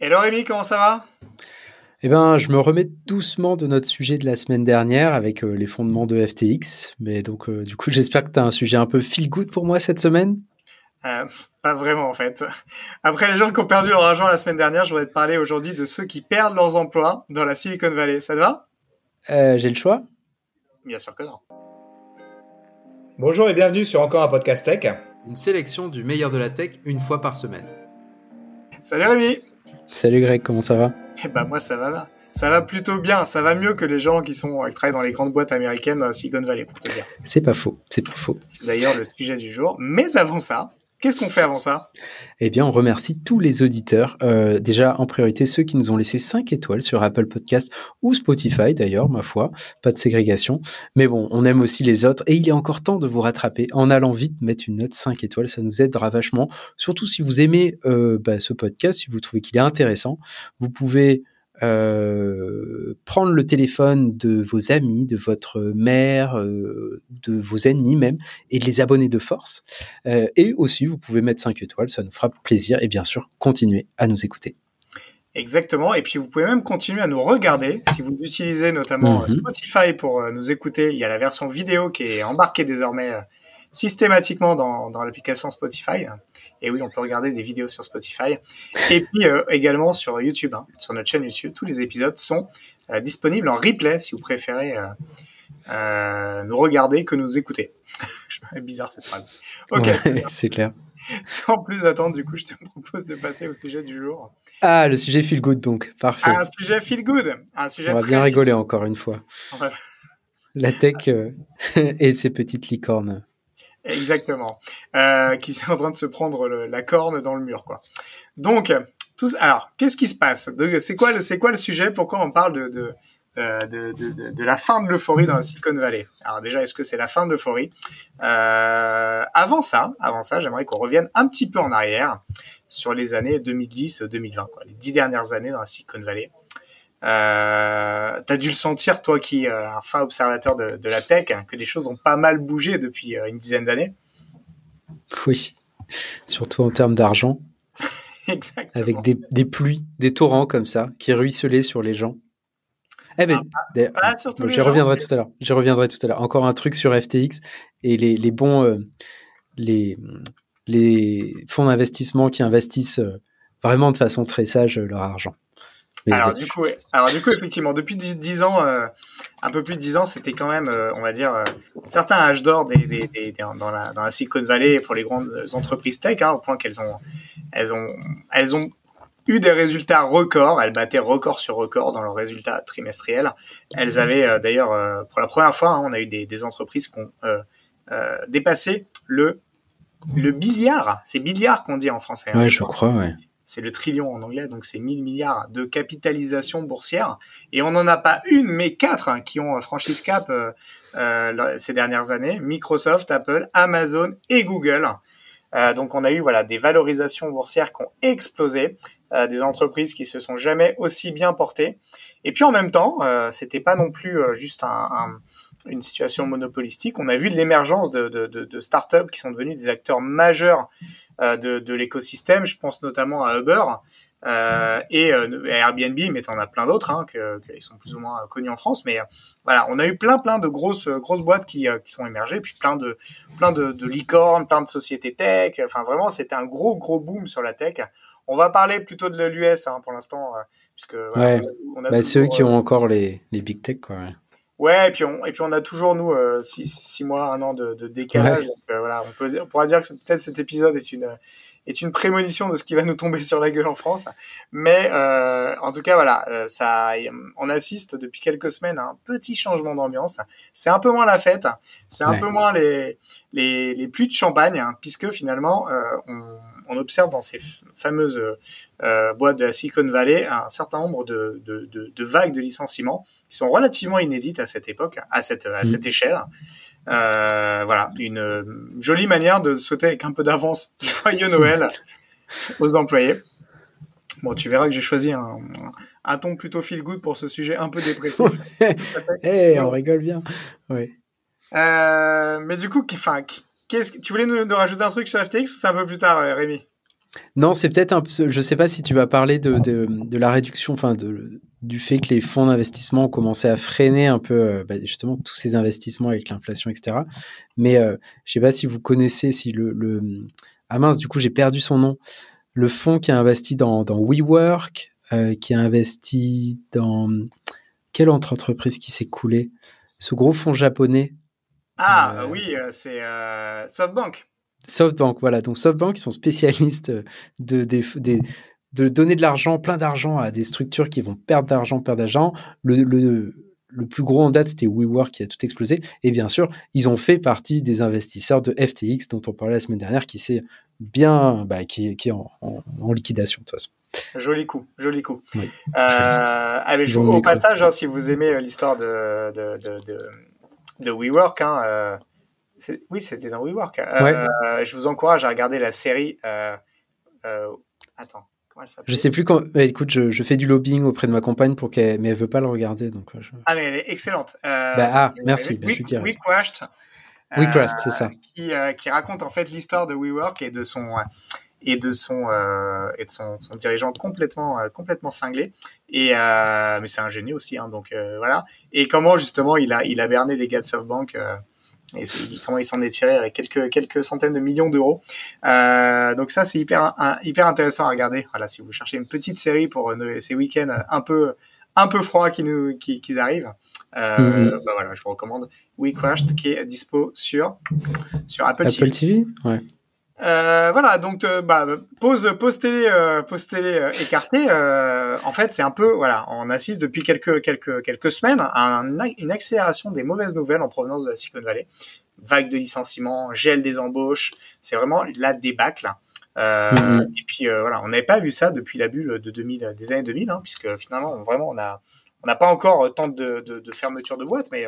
Hello Rémi, comment ça va? Eh ben, je me remets doucement de notre sujet de la semaine dernière avec euh, les fondements de FTX. Mais donc, euh, du coup, j'espère que tu as un sujet un peu feel good pour moi cette semaine? Euh, pas vraiment en fait. Après les gens qui ont perdu leur argent la semaine dernière, je voudrais te parler aujourd'hui de ceux qui perdent leurs emplois dans la Silicon Valley. Ça te va? J'ai le choix? Bien sûr que non. Bonjour et bienvenue sur encore un podcast tech. Une sélection du meilleur de la tech une fois par semaine. Salut Rémi Salut Greg, comment ça va Eh ben moi ça va Ça va plutôt bien, ça va mieux que les gens qui sont qui travaillent dans les grandes boîtes américaines dans Silicon Valley pour te dire. C'est pas faux, c'est pas faux. C'est d'ailleurs le sujet du jour. Mais avant ça, Qu'est-ce qu'on fait avant ça? Eh bien, on remercie tous les auditeurs. Euh, déjà, en priorité, ceux qui nous ont laissé 5 étoiles sur Apple Podcast ou Spotify, d'ailleurs, ma foi. Pas de ségrégation. Mais bon, on aime aussi les autres. Et il est encore temps de vous rattraper en allant vite mettre une note 5 étoiles. Ça nous aidera vachement. Surtout si vous aimez euh, bah, ce podcast, si vous trouvez qu'il est intéressant. Vous pouvez euh, prendre le téléphone de vos amis, de votre mère, euh, de vos ennemis même, et de les abonner de force. Euh, et aussi, vous pouvez mettre 5 étoiles, ça nous fera plaisir, et bien sûr, continuer à nous écouter. Exactement, et puis vous pouvez même continuer à nous regarder. Si vous utilisez notamment mhm. Spotify pour nous écouter, il y a la version vidéo qui est embarquée désormais systématiquement dans, dans l'application Spotify. Et oui, on peut regarder des vidéos sur Spotify. Et puis euh, également sur YouTube, hein, sur notre chaîne YouTube. Tous les épisodes sont euh, disponibles en replay si vous préférez euh, nous regarder que nous écouter. bizarre cette phrase. Ok. c'est clair. Sans plus attendre, du coup, je te propose de passer au sujet du jour. Ah, le sujet feel good donc, parfait. Un sujet feel good, un sujet. On va bien rigoler encore une fois. La tech et ses petites licornes. Exactement. Euh, qui est en train de se prendre la corne dans le mur, quoi. Donc, tous, alors, qu'est-ce qui se passe C'est quoi, quoi le sujet Pourquoi on parle de, de euh, de, de, de, la fin de l'euphorie dans la Silicon Valley? Alors déjà, est-ce que c'est la fin de l'euphorie? Euh, Avant ça, avant ça, j'aimerais qu'on revienne un petit peu en arrière sur les années 2010-2020, quoi, les dix dernières années dans la Silicon Valley. Euh, T'as dû le sentir, toi qui es euh, un fin observateur de, de la tech, hein, que les choses ont pas mal bougé depuis euh, une dizaine d'années. Oui, surtout en termes d'argent. Exactement. Avec des, des, pluies, des torrents comme ça, qui ruisselaient sur les gens. Eh ben, ah, je reviendrai tout à l'heure. Je reviendrai tout à l'heure. Encore un truc sur FTX et les, les bons, euh, les, les fonds d'investissement qui investissent vraiment de façon très sage leur argent alors du coup, alors du coup, effectivement, depuis 10 ans, euh, un peu plus de 10 ans, c'était quand même, euh, on va dire, euh, certains âges d'or des, des, des, dans, la, dans la Silicon Valley pour les grandes entreprises tech, hein, au point qu'elles ont, elles ont, elles ont eu des résultats records. Elles battaient record sur record dans leurs résultats trimestriels. Elles avaient d'ailleurs, pour la première fois, hein, on a eu des, des entreprises qui ont dépassé le le billard. C'est billard qu'on dit en français. Hein, ouais, je crois, ouais c'est le trillion en anglais, donc c'est 1000 milliards de capitalisation boursière. Et on n'en a pas une, mais quatre qui ont franchi ce cap euh, euh, ces dernières années. Microsoft, Apple, Amazon et Google. Euh, donc on a eu voilà des valorisations boursières qui ont explosé, des entreprises qui se sont jamais aussi bien portées. Et puis en même temps, c'était pas non plus juste un une situation monopolistique. On a vu l'émergence de, de, de, de startups qui sont devenus des acteurs majeurs euh, de, de l'écosystème. Je pense notamment à Uber euh, et euh, Airbnb, mais en a plein d'autres hein, que, qui sont plus ou moins connus en France. Mais voilà, on a eu plein plein de grosses grosses boîtes qui, qui sont émergées, puis plein de plein de, de licornes, plein de sociétés tech. Enfin vraiment, c'était un gros gros boom sur la tech. On va parler plutôt de l'US hein, pour l'instant, puisque ouais. on a bah, ceux qui ont encore les, les big tech quoi. Ouais, et puis on, et puis on a toujours nous euh, six, six, mois, un an de, de décalage. Donc, euh, voilà, on peut, on pourra dire que peut-être cet épisode est une est une prémonition de ce qui va nous tomber sur la gueule en France. Mais euh, en tout cas, voilà, euh, ça, on assiste depuis quelques semaines à un petit changement d'ambiance. C'est un peu moins la fête, c'est un peu moins les les, les pluies de champagne, hein, puisque finalement, euh, on on observe dans ces fameuses euh, boîtes de la Silicon Valley un certain nombre de, de, de, de, vagues de licenciements qui sont relativement inédites à cette époque, à cette, à cette mm. échelle. Euh, voilà, une jolie manière de souhaiter avec un peu d'avance joyeux Noël aux employés. Bon, tu verras que j'ai choisi un, un, ton plutôt feel good pour ce sujet un peu dépressif. hey, on rigole bien. Oui. Euh, mais du coup, enfin, Tu voulais nous, rajouter un truc sur FTX ou c'est un peu plus tard, euh, Rémi? Non, c'est peut-être un peu. Je sais pas si tu vas parler de, de, la réduction, enfin du fait que les fonds d'investissement ont commencé à freiner un peu euh, bah, justement tous ces investissements avec l'inflation, etc. Mais euh, je sais pas si vous connaissez si le, le... ah mince, du coup j'ai perdu son nom. Le fonds qui a investi dans, WeWork, euh, qui a investi dans quelle autre entreprise qui s'est coulée? Ce gros fonds japonais. Ah oui, c'est SoftBank. SoftBank, voilà. Donc SoftBank, ils sont spécialistes de, des, de donner de l'argent, plein d'argent à des structures qui vont perdre d'argent, perdre d'argent. Le, le, le, plus gros en date, c'était WeWork qui a tout explosé. Et bien sûr, ils ont fait partie des investisseurs de FTX dont on parlait la semaine dernière, qui s'est bien, bah, qui, qui, est en, en, liquidation de toute façon. Joli coup, joli coup. Oui. Euh, ah, au passage, hein, si vous aimez euh, l'histoire de, de, de, de, de WeWork, hein, euh, oui, c'était dans WeWork. Euh, ouais. Je vous encourage à regarder la série. Euh, attends, je sais plus quand. Bah, écoute, je, je, fais du lobbying auprès de ma compagne pour qu'elle, mais elle veut pas le regarder, donc. Je... Ah mais elle est excellente. Bah, ah merci. We, bah, We Crashed. We Crashed, c'est ça. Qui, qui raconte en fait l'histoire de WeWork et de son et de son euh, et de son, son, dirigeant complètement complètement cinglé. Et mais c'est un génie aussi, hein, donc voilà. Et comment justement il a il a berné les gars de SoftBank et comment il s'en est tiré avec quelques quelques centaines de millions d'euros. Euh, donc ça c'est hyper hyper intéressant à regarder. Voilà, si vous cherchez une petite série pour euh, ces week-ends un peu un peu froids qui nous qui, qui arrivent. Euh, mm-hmm. bah voilà, je vous recommande We Crashed qui est dispo sur sur Apple, Apple TV. Ouais. Euh, voilà, donc euh, bah, pause, pause télé, euh, pause télé euh, écartée. en fait, c'est un peu, voilà, on assiste depuis quelques quelques quelques semaines à une accélération des mauvaises nouvelles en provenance de la Silicon Valley. Vague de licenciements, gel des embauches, c'est vraiment la débâcle. Mm-hmm. Et puis voilà, on n'avait pas vu ça depuis la bulle de 2000, des années 2000, hein, puisque finalement, vraiment, on a on n'a pas encore tant de, de, de fermeture de boîtes, mais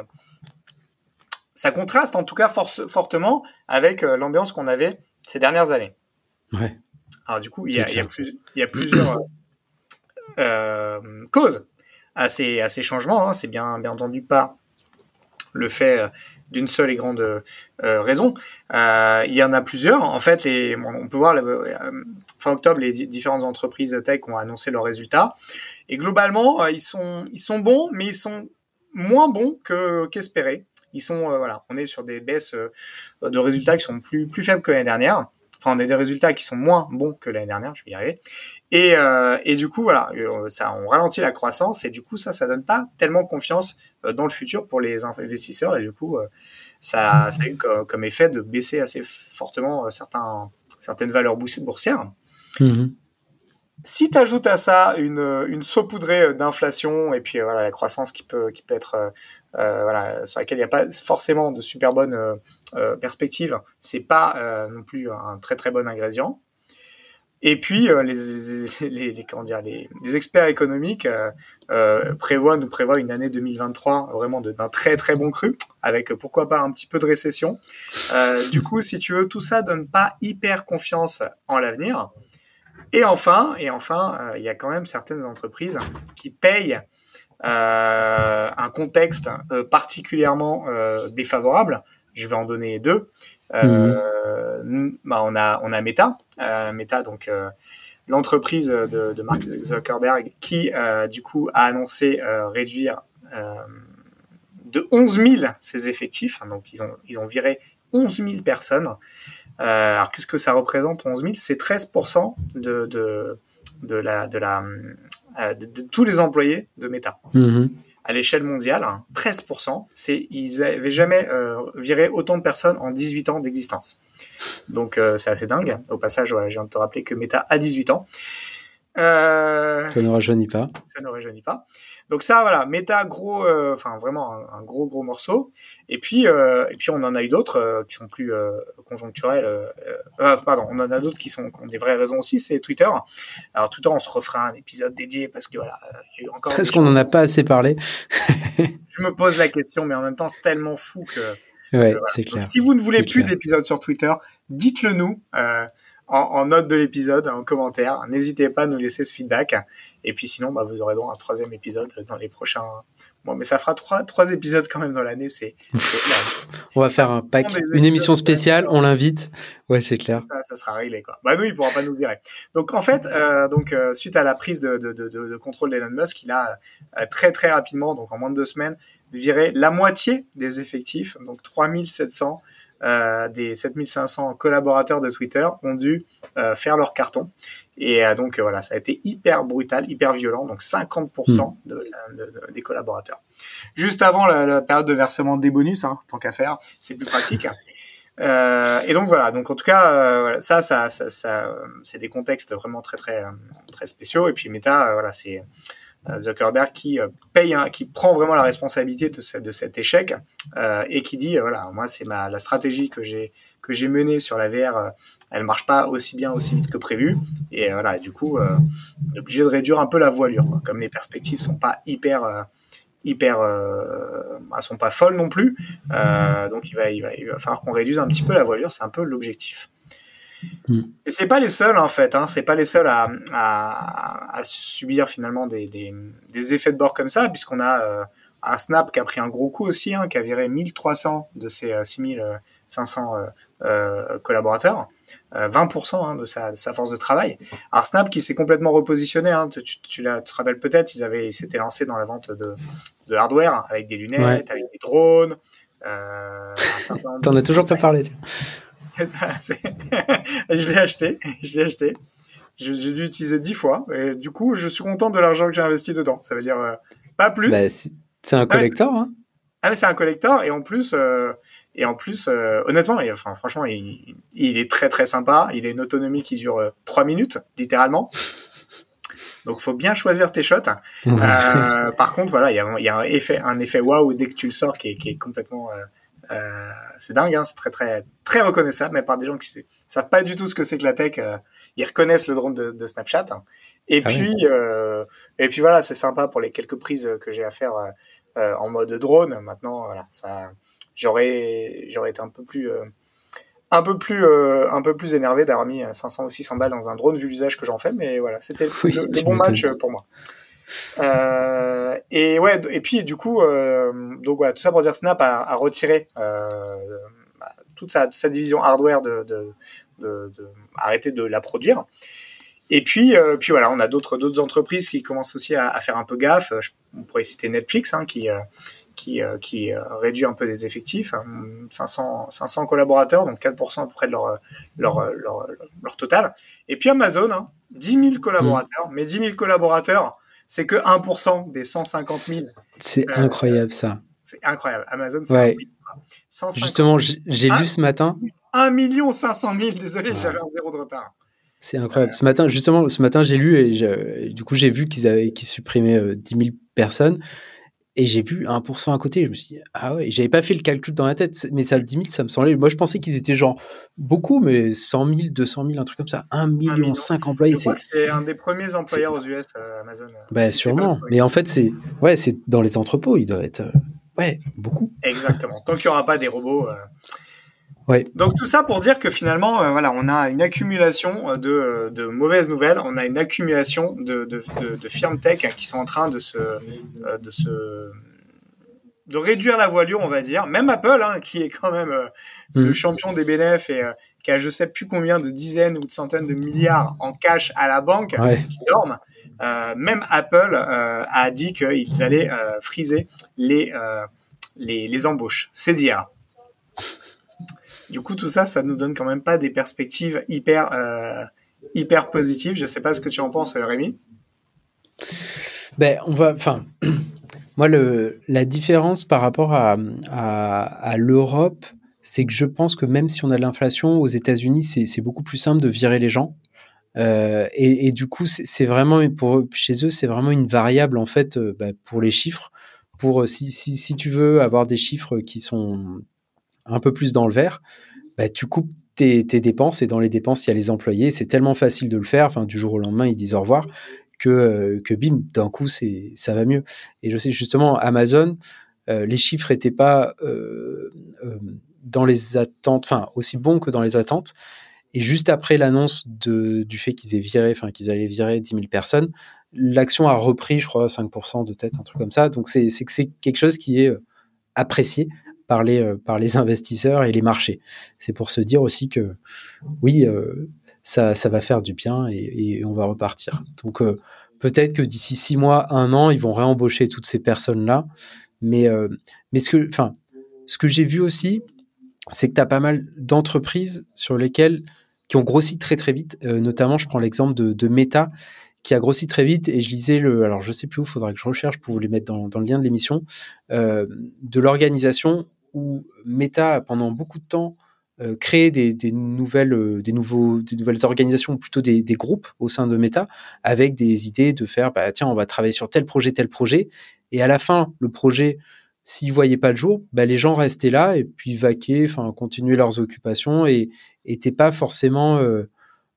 ça contraste en tout cas force, fortement avec l'ambiance qu'on avait ces dernières années. Ouais. Alors du coup, il y, a, il y a, plus, il y a plusieurs euh, causes à ces, à ces changements. Hein. C'est bien, bien entendu pas le fait euh, d'une seule et grande euh, raison. Euh, il y en a plusieurs. En fait, les, on peut voir euh, fin octobre les différentes entreprises tech ont annoncé leurs résultats et globalement ils sont ils sont bons, mais ils sont moins bons que qu'espérés ils sont euh, voilà, on est sur des baisses euh, de résultats qui sont plus plus faibles que l'année dernière. Enfin, on a des résultats qui sont moins bons que l'année dernière, je vais y arriver. Et, euh, et du coup, voilà, ça, on ralentit la croissance et du coup, ça, ça donne pas tellement confiance dans le futur pour les investisseurs et du coup, ça, a eu comme, effet de baisser assez fortement certains, certaines valeurs boursières. Mmh si tu ajoutes à ça une, une saupoudrée d'inflation et puis voilà la croissance qui peut qui peut être euh, euh voilà sur laquelle il n'y a pas forcément de super bonnes euh, euh perspectives, c'est pas euh, non plus un très très bon ingrédient. Et puis les, les, comment dire les experts économiques prévoient nous prévoient une année 2023 vraiment d'un très très bon cru avec pourquoi pas un petit peu de récession. du coup, si tu veux, tout ça donne pas hyper confiance en l'avenir. Et enfin, et enfin, euh, il y a quand même certaines entreprises qui payent euh, un contexte euh, particulièrement défavorable. Je vais en donner deux. Mmh. Bah, on a on a Meta, Meta donc l'entreprise de, de, Mark Zuckerberg qui du coup a annoncé réduire de 11 000 ses effectifs. Donc ils ont ils ont viré 11 000 personnes. Euh, alors qu'est-ce que ça représente 11 000 C'est 13% de, de, de, la, de, la, euh, de, tous les employés de Meta. Mm-hmm. À l'échelle mondiale, 13%, c'est ils avaient jamais euh, viré autant de personnes en 18 ans d'existence. Donc c'est assez dingue. Au passage, je viens de te rappeler que Meta a 18 ans. Euh, ça ne rajeunit pas. Ça ne rajeunit pas. Donc ça, voilà, méta gros, euh, enfin vraiment un, gros gros morceau. Et puis euh, et puis on en a eu d'autres qui sont plus conjoncturels. pardon, on en a d'autres qui sont qui ont des vraies raisons aussi. C'est Twitter. Alors Twitter, on se refera un épisode dédié parce que voilà, il y a eu encore. Parce qu'on en a pas assez parlé. je me pose la question, mais en même temps, c'est tellement fou que. Ouais, c'est clair. si vous ne voulez plus d'épisodes sur Twitter, dites-le nous. Euh, en, note de l'épisode, en commentaire. N'hésitez pas à nous laisser ce feedback. Et puis sinon, bah, vous aurez donc un troisième épisode dans les prochains Bon, mais ça fera trois, trois épisodes quand même dans l'année, c'est On va faire un pack, une émission spéciale, on l'invite. Ouais, c'est clair. Ça, ça, sera réglé, quoi. Bah, nous, il pourra pas nous virer. Donc, en fait, euh, donc, euh, suite à la prise de, de, de, de contrôle d'Elon Musk, il a euh, très, très rapidement, donc en moins de deux semaines, viré la moitié des effectifs, donc 3700 euh, des 7500 collaborateurs de Twitter ont dû euh, faire leur carton. Et euh, donc voilà, ça a été hyper brutal, hyper violent, donc 50% hmm. de, des collaborateurs. Juste avant la, période de versement des bonus, hein, tant qu'à faire, c'est plus pratique. Et donc voilà, donc en tout cas, ça, ça, ça, ça c'est des contextes vraiment très très très spéciaux. Et puis Meta, voilà, c'est Zuckerberg qui euh, paye, qui prend vraiment la responsabilité de, cet échec euh, et qui dit voilà moi c'est ma la stratégie que j'ai que j'ai menée sur la VR elle marche pas aussi bien aussi vite que prévu. Et voilà du coup on est obligé de réduire un peu la voilure comme les perspectives sont pas hyper hyper euh, sont pas folles non plus donc il va il va falloir qu'on réduise un petit peu la voilure. C'est un peu l'objectif Mm. Et c'est pas les seuls en fait, hein, c'est pas les seuls à, à, à subir finalement des, des, des, effets de bord comme ça, puisqu'on a euh, un Snap qui a pris un gros coup aussi, hein, qui a viré 1300 de ses 6500 euh, euh, collaborateurs, 20% hein, de, sa, de, sa, force de travail. Alors Snap qui s'est complètement repositionné, hein, tu, tu, tu, te rappelles peut-être, ils avaient, ils s'étaient lancés dans la vente de, de hardware avec des lunettes, avec des drones. Euh, T'en as toujours pas parlé. Je l'ai acheté, je l'ai acheté. J'ai dû l'utiliser dix fois. Et du coup, je suis content de l'argent que j'ai investi dedans. Ça veut dire euh, pas plus. Bah, c'est un collector, hein Ah, c'est un collector. Et en plus, euh, et en plus, euh, honnêtement, enfin, franchement, il, il, est très très sympa. Il a une autonomie qui dure trois minutes, littéralement. Donc, faut bien choisir tes shots. par contre, voilà, il y a, y a, un effet, un effet waouh dès que tu le sors qui est, qui est complètement euh, c'est dingue, hein, c'est très très très reconnaissable, mais par des gens qui savent pas du tout ce que c'est que la tech. Euh, ils reconnaissent le drone de, de Snapchat. Hein. Et ah puis euh, et puis voilà, c'est sympa pour les quelques prises que j'ai à faire en mode drone. Maintenant, voilà, ça, j'aurais j'aurais été un peu plus un peu plus un peu plus énervé d'avoir mis 500 ou 600 balles dans un drone vu l'usage que j'en fais mais voilà c'était le, bon match pour moi euh, et ouais, et puis du coup, euh, donc voilà, tout ça pour dire Snap a, a retiré euh, bah, toute, sa, sa, division hardware de, de, de, de, arrêter de la produire. Et puis, puis voilà, on a d'autres d'autres entreprises qui commencent aussi à, à, faire un peu gaffe. Je, on pourrait citer Netflix, hein, qui qui, qui réduit un peu les effectifs, 500 hein, 500 collaborateurs, donc 4% à peu près de leur leur, leur, leur total. Et puis Amazon, hein, 10 000 collaborateurs, mmh. mais 10 000 collaborateurs c'est que 1% des 150 000. C'est euh, incroyable ça. C'est incroyable. Amazon, c'est Justement, j'ai lu ce matin. 1 million 500 000, désolé, j'avais un zéro de retard. C'est incroyable. Ce matin, justement, ce matin, j'ai lu et du coup, j'ai vu qu'ils avaient qu'ils supprimaient 10 000 personnes. Et j'ai vu 1% à côté. Je me suis dit, ah ouais, j'avais pas fait le calcul dans la tête, mais ça, 10 000, ça me semblait. Moi, je pensais qu'ils étaient genre beaucoup, mais 100 000, 200 000, un truc comme ça. 1 million 5 employés. C'est un des premiers employeurs aux US, euh, Amazon. Bah, sûrement. Mais en fait, c'est ouais, c'est dans les entrepôts, il doit être. Euh, ouais, beaucoup. Exactement. Tant qu'il n'y aura pas des robots. Euh, donc tout ça pour dire que finalement, euh, voilà, on a une accumulation de, de, mauvaises nouvelles, on a une accumulation de, de, de, firmes tech qui sont en train de se, euh, de se de réduire la voilure, on va dire. Même Apple, hein, qui est quand même euh, le mm. champion des bénéfices et qui a je sais plus combien de dizaines ou de centaines de milliards en cash à la banque qui dorment. même Apple a dit qu'ils allaient friser les, les, les embauches. C'est dire. Du coup, tout ça, ça nous donne quand même pas des perspectives hyper, euh, hyper positives. Je sais pas ce que tu en penses, Rémi. Ben, on va, enfin, moi, la différence par rapport à, l'Europe, c'est que je pense que même si on a de l'inflation, aux États-Unis, c'est beaucoup plus simple de virer les gens. Euh, et, du coup, c'est vraiment pour chez eux, c'est vraiment une variable en fait euh, bah, pour les chiffres. Pour si, si, si, tu veux avoir des chiffres qui sont un peu plus dans le vert, bah, tu coupes tes, dépenses et dans les dépenses, il y a les employés. C'est tellement facile de le faire. Enfin, du jour au lendemain, ils disent au revoir que, euh, que bim, d'un coup, c'est, ça va mieux. Et je sais justement, Amazon, euh, les chiffres n'étaient pas euh, dans les attentes, enfin, aussi bons que dans les attentes. Et juste après l'annonce du fait qu'ils aient viré, enfin, qu'ils allaient virer 10 000 personnes, l'action a repris, je crois, 5% de tête, un truc comme ça. Donc c'est que c'est quelque chose qui est apprécié par les, par les investisseurs et les marchés. C'est pour se dire aussi que oui, ça, ça va faire du bien et, on va repartir. Donc peut-être que d'ici six mois, un an, ils vont réembaucher toutes ces personnes-là. Mais, mais ce que, enfin, que j'ai vu aussi, c'est que tu as pas mal d'entreprises sur lesquelles qui ont grossi très très vite. Euh, notamment, je prends l'exemple de, Meta qui a grossi très vite et je lisais le, alors je sais plus où, faudra que je recherche pour vous les mettre dans, le lien de l'émission, euh, de l'organisation où Meta pendant beaucoup de temps euh, créé des, nouvelles, des, nouvelles organisations, plutôt des, groupes au sein de Meta, avec des idées de faire, bah, tiens, on va travailler sur tel projet, tel projet, et à la fin, le projet s'ils voyaient pas le jour, bah, les gens restaient là et puis vaquaient, continuaient leurs occupations et n'étaient pas forcément euh,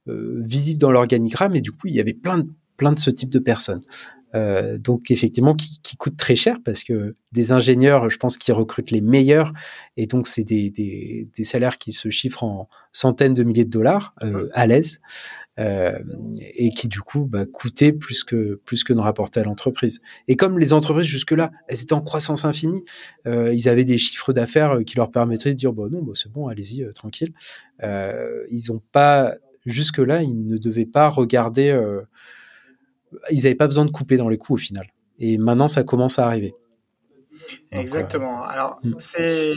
euh, visibles dans l'organigramme. Et du coup, il y avait plein plein de ce type de personnes. Euh, donc effectivement qui, qui, coûte très cher parce que des ingénieurs, je pense qu'ils recrutent les meilleurs et donc c'est des, des, des, salaires qui se chiffrent en centaines de milliers de dollars euh, à l'aise euh, et qui du coup bah, coûtaient plus que plus que ne rapportaient à l'entreprise. Et comme les entreprises jusque-là, elles étaient en croissance infinie, ils avaient des chiffres d'affaires qui leur permettraient de dire bon bah, non, bah, c'est bon, allez-y tranquille. ils ont pas jusque-là, ils ne devaient pas regarder ils n'avaient pas besoin de couper dans les coûts au final. Et maintenant, ça commence à arriver. Exactement. Alors, hmm. c'est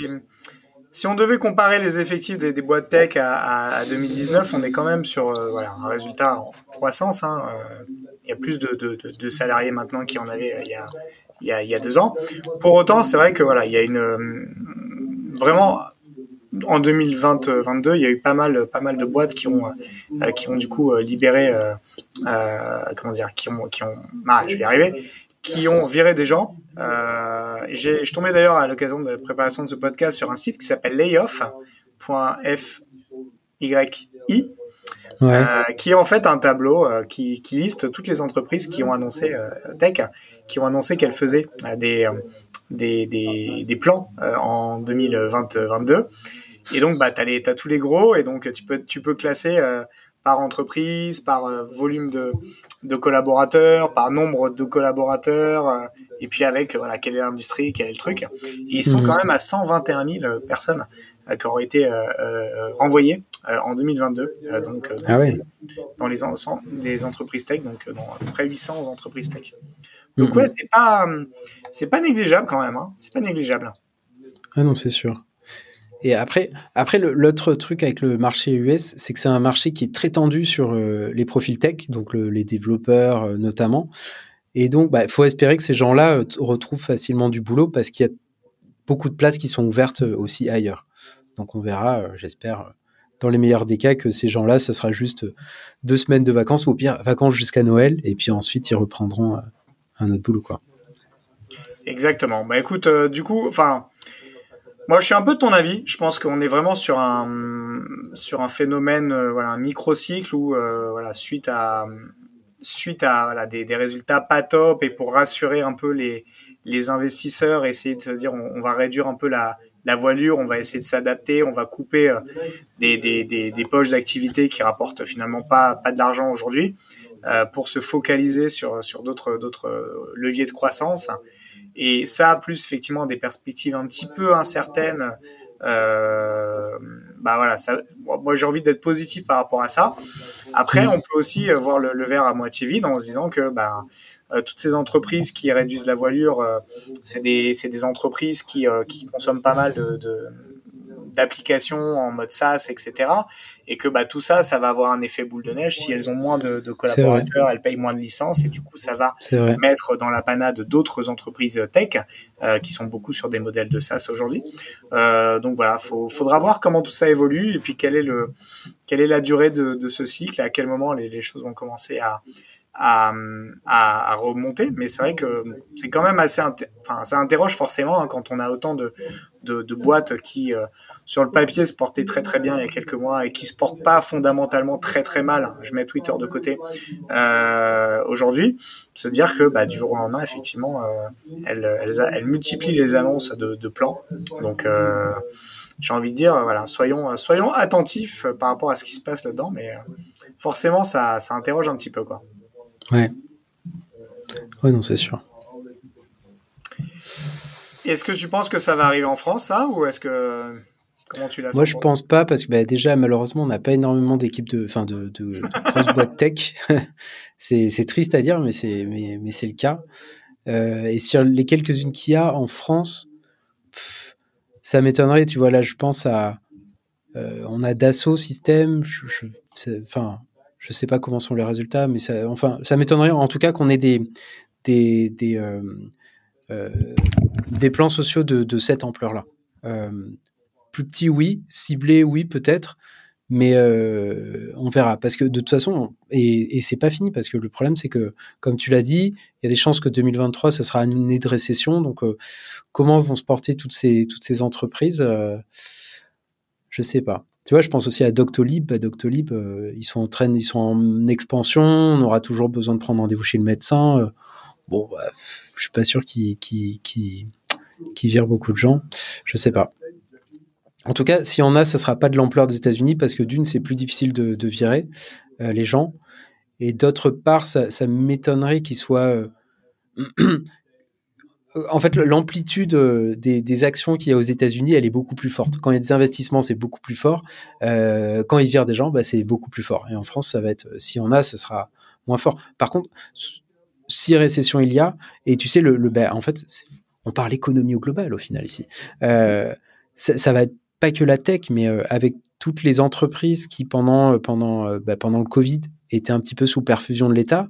si on devait comparer les effectifs des, boîtes tech à, 2019, on est quand même sur euh, voilà, un résultat en croissance. Hein, euh, il y a plus de, salariés maintenant qu'il y en avait euh, il, y a, il, y a, il y a deux ans. Pour autant, c'est vrai que voilà, il y a une vraiment en 2020-22, il y a eu pas mal, pas mal de boîtes qui ont, qui ont du coup libéré euh, comment dire, qui ont, qui ont, ah, je vais y arriver, qui ont viré des gens. Euh, j'ai, je tombais d'ailleurs à l'occasion de la préparation de ce podcast sur un site qui s'appelle layoff.fyi. Ouais. Euh, qui est en fait un tableau euh, qui, qui, liste toutes les entreprises qui ont annoncé euh, tech, qui ont annoncé qu'elles faisaient des, des, des, des, plans en 2020-2022. Et donc, bah, t'as les, t'as tous les gros, et donc tu peux, tu peux classer par entreprise, par euh, volume de, de, collaborateurs, par nombre de collaborateurs, euh, et puis avec voilà quelle est l'industrie, quel est le truc. Et ils sont mhm. quand même à 121 000 personnes euh, qui auraient été renvoyées en 2022, donc dans, ah dans les, des entreprises tech, donc dans à peu près 800 entreprises tech. Donc mhm. ouais, c'est pas c'est pas négligeable quand même, hein. c'est pas négligeable. Ah non, c'est sûr. Et après, après l'autre truc avec le marché US, c'est que c'est un marché qui est très tendu sur euh, les profils tech, donc les développeurs euh, notamment. Et donc, il bah, faut espérer que ces gens-là euh, retrouvent facilement du boulot parce qu'il y a beaucoup de places qui sont ouvertes aussi ailleurs. Donc, on verra, j'espère, dans les meilleurs des cas, que ces gens-là, ça sera juste deux semaines de vacances ou au pire, vacances jusqu'à Noël. Et puis ensuite, ils reprendront un autre boulot, quoi. Exactement. Bah écoute, du coup, enfin, moi, je suis un peu de ton avis. Je pense qu'on est vraiment sur un sur un phénomène, euh, voilà, un microcycle où, euh, voilà, suite à suite à voilà, des, des, résultats pas top et pour rassurer un peu les les investisseurs, essayer de se dire on, va réduire un peu la la voilure, on va essayer de s'adapter, on va couper euh, des, des, des, des poches d'activité qui rapportent finalement pas pas de l'argent aujourd'hui pour se focaliser sur sur d'autres d'autres leviers de croissance. Et ça, plus effectivement des perspectives un petit peu incertaines, euh, bah voilà, ça, moi j'ai envie d'être positif par rapport à ça. Après, on peut aussi euh, voir le, verre à moitié vide en se disant que bah, euh, toutes ces entreprises qui réduisent la voilure, euh, c'est des, des entreprises qui, qui consomment pas mal de, de d'applications en mode SaaS, etc. Et que bah, tout ça, ça va avoir un effet boule de neige. Si elles ont moins de, de collaborateurs, elles payent moins de licences et du coup, ça va mettre dans la panade d'autres entreprises tech euh, qui sont beaucoup sur des modèles de SaaS aujourd'hui. Euh, donc voilà, faut, faudra voir comment tout ça évolue et puis quelle est, le, quelle est la durée de, de ce cycle, à quel moment les, les choses vont commencer à, à, à, remonter. Mais c'est vrai que c'est quand même assez, enfin, ça interroge forcément hein, quand on a autant de, de, boîtes qui, euh, sur le papier, se portaient très très bien il y a quelques mois et qui se portent pas fondamentalement très très mal. Je mets Twitter de côté euh, aujourd'hui. Se dire que bah, du jour au lendemain, effectivement, euh, elles, elles, elles, multiplient les annonces de, de plans. Donc j'ai envie de dire, voilà, soyons, soyons attentifs par rapport à ce qui se passe là-dedans, mais forcément, ça, ça interroge un petit peu, quoi. Ouais. Ouais, non, c'est sûr. Est-ce que tu penses que ça va arriver en France, ça, ou est-ce que comment tu l'as Moi, je pense pas parce que bah, déjà, malheureusement, on n'a pas énormément d'équipes de, enfin, de, de, de boîtes tech. c'est triste à dire, mais c'est mais, mais c'est le cas. Euh, et sur les quelques-unes qu'il y a en France, ça m'étonnerait. Tu vois, là, je pense à, euh, on a Dassault Système. Je, je, enfin, je sais pas comment sont les résultats, mais ça, enfin, ça m'étonnerait en tout cas qu'on ait des des des, euh des plans sociaux de, cette ampleur-là. Euh, plus petit, oui. Ciblé, oui, peut-être. Mais euh, on verra. Parce que de toute façon et, c'est pas fini. Parce que le problème c'est que comme tu l'as dit il y a des chances que 2023 ça sera une année de récession. Donc euh, comment vont se porter toutes ces entreprises euh, je sais pas. Tu vois je pense aussi à Doctolib. Bah, Doctolib euh, ils sont en train ils sont en expansion. On aura toujours besoin de prendre rendez-vous chez le médecin. Euh. Bon bah, je suis pas sûr qu'ils qui qui qui virent beaucoup de gens je sais pas en tout cas, s'il y en a, ça sera pas de l'ampleur des États-Unis parce que d'une, c'est plus difficile de, virer euh, les gens, et d'autre part, ça, m'étonnerait qu'ils soient. Euh... en fait, l'amplitude euh, des, actions qu'il y a aux États-Unis, elle est beaucoup plus forte. Quand il y a des investissements, c'est beaucoup plus fort. Quand ils virent des gens, bah, c'est beaucoup plus fort. Et en France, ça va être, s'il y en a, ça sera moins fort. Par contre, si récession il y a, et tu sais, le, le bah, en fait, on parle économie au global au final ici. Euh, ça, va être pas que la tech, mais euh, avec toutes les entreprises qui pendant euh, pendant bah, pendant le Covid étaient un petit peu sous perfusion de l'État.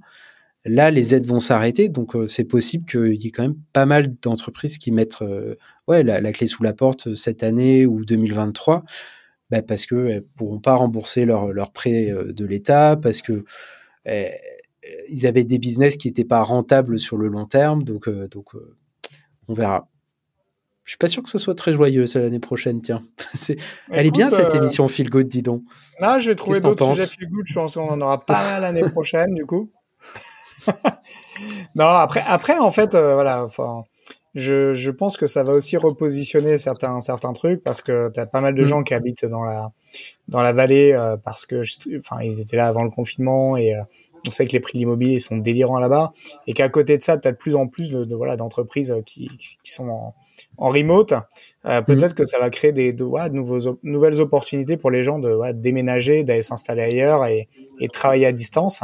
Là, les aides vont s'arrêter, donc c'est possible qu'il y ait quand même pas mal d'entreprises qui mettent ouais la, clé sous la porte cette année ou 2023, bah, parce que elles pourront pas rembourser leurs leur prêts de l'État, parce que eh, ils avaient des business qui n'étaient pas rentables sur le long terme, donc donc on verra. Je suis pas sûr que ce soit très joyeux l'année prochaine, tiens. Elle est bien cette euh... émission Feel Good, dis donc. Là, je vais trouver d'autres sujets Feel Good. Je pense qu'on en aura pas mal l'année prochaine, du coup. non, après, après, en fait, euh, voilà. Enfin, je, je pense que ça va aussi repositionner certains certains trucs parce que tu as pas mal de mmh. gens qui habitent dans la dans la vallée euh, parce que enfin ils étaient là avant le confinement et euh, on sait que les prix de l'immobilier sont délirants là-bas et qu'à côté de ça tu as de plus en plus de, de voilà d'entreprises qui qui sont en en remote, euh, peut-être mmh. que ça va créer des de, ouais, de nouveaux, nouvelles opportunités pour les gens de, ouais, de déménager, d'aller s'installer ailleurs et, et travailler à distance.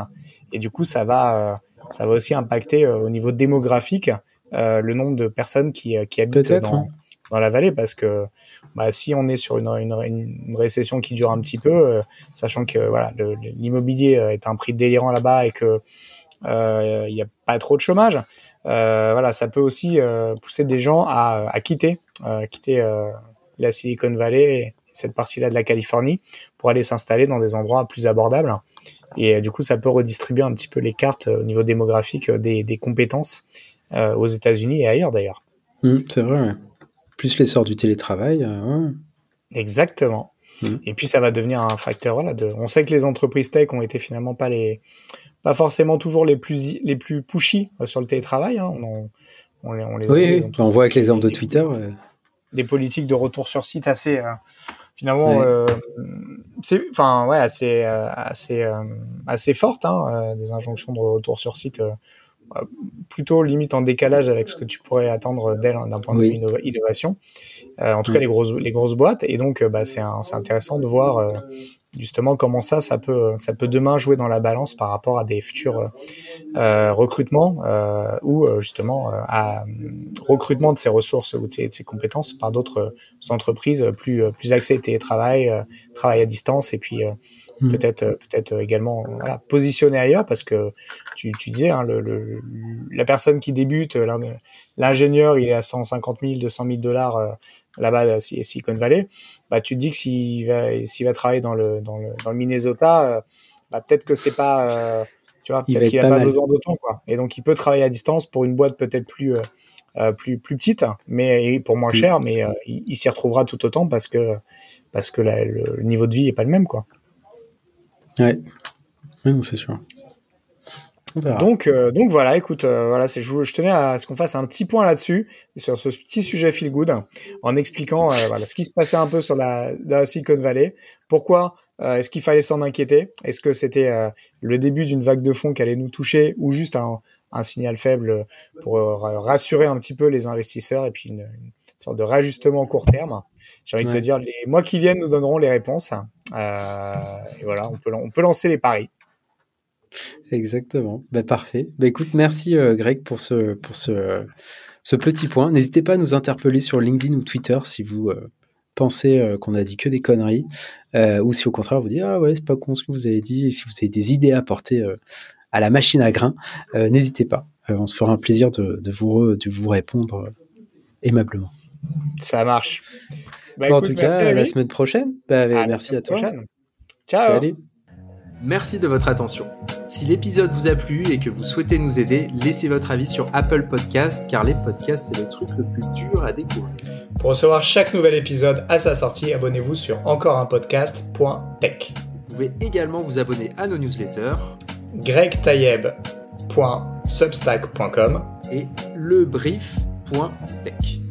Et du coup, ça va, euh, ça va aussi impacter euh, au niveau démographique euh, le nombre de personnes qui, qui habitent dans, hein. dans la vallée, parce que bah, si on est sur une, récession qui dure un petit peu, sachant que voilà l'immobilier est un prix délirant là-bas et que il n'y a pas trop de chômage, euh, voilà, ça peut aussi euh, pousser des gens à, à quitter, euh, quitter la Silicon Valley et cette partie-là de la Californie pour aller s'installer dans des endroits plus abordables. Et du coup, ça peut redistribuer un petit peu les cartes au niveau démographique des, des compétences aux États-Unis et ailleurs d'ailleurs. Mmh, c'est vrai. Plus l'essor du télétravail. Ouais. Exactement. Mmh. Et puis ça va devenir un facteur. Voilà, de... On sait que les entreprises tech ont été finalement pas les pas forcément toujours les plus les plus pushy euh, sur le télétravail. Hein. On, on, on, les oui, on voit avec l'exemple de Twitter. Euh... Des politiques de retour sur site assez euh, finalement ouais. euh, c'est enfin ouais assez euh, assez euh, assez fortes hein, des injonctions de retour sur site plutôt limite en décalage avec ce que tu pourrais attendre d'elle hein, d'un point de oui. vue innovation. En tout cas les grosses les grosses boîtes. Et donc bah c'est intéressant de voir justement comment ça ça peut ça peut demain jouer dans la balance par rapport à des futurs euh, recrutements euh, ou euh, justement à recrutement de ces ressources ou de ces, de ces compétences par d'autres entreprises plus plus axées télétravail travail à distance et puis mmh. peut-être peut-être également voilà, positionné ailleurs parce que tu, tu disais hein, le, le, la personne qui débute l'ingénieur il est à 150 000 200 000 dollars là-bas Silicon Valley, bah tu te dis que s'il va s'il va travailler dans le dans le dans le Minnesota, euh, bah peut-être que c'est pas euh, tu vois peut-être qu'il a pas, besoin d'autant quoi. Et donc il peut travailler à distance pour une boîte peut-être plus euh, euh plus plus petite, mais pour moins cher, mais euh, il, il s'y retrouvera tout autant parce que parce que la, le, le, niveau de vie est pas le même quoi. Ouais, oui, c'est sûr. Donc, euh, donc voilà, écoute, euh, voilà, c'est, je, je, tenais à ce qu'on fasse un petit point là-dessus, sur ce petit sujet feel good, en expliquant euh, voilà, ce qui se passait un peu sur la, la Silicon Valley, pourquoi euh, est-ce qu'il fallait s'en inquiéter, est-ce que c'était euh, le début d'une vague de fonds qui allait nous toucher, ou juste un, un signal faible pour rassurer un petit peu les investisseurs et puis une, sorte de réajustement court terme. J'ai envie de te dire, les mois qui viennent nous donneront les réponses. Euh, et voilà, on peut, on peut lancer les paris. Exactement. Bah, parfait. Bah, écoute, merci euh, Greg pour ce, pour ce, ce petit point. N'hésitez pas à nous interpeller sur LinkedIn ou Twitter si vous euh, pensez qu'on a dit que des conneries, ou si au contraire vous dites ah ouais c'est pas con ce que vous avez dit, et si vous avez des idées à apporter à la machine à grains, n'hésitez pas. on se fera un plaisir de, de vous, de vous répondre aimablement. Ça marche. Bah, en tout cas, à la semaine prochaine. Bah, merci à toi. Ciao. Salut. Merci de votre attention. Si l'épisode vous a plu et que vous souhaitez nous aider, laissez votre avis sur Apple Podcast car les podcasts c'est le truc le plus dur à découvrir. Pour recevoir chaque nouvel épisode à sa sortie, abonnez-vous sur encoreunpodcast.tech. Vous pouvez également vous abonner à nos newsletters gregtayeb.substack.com et lebrief.tech.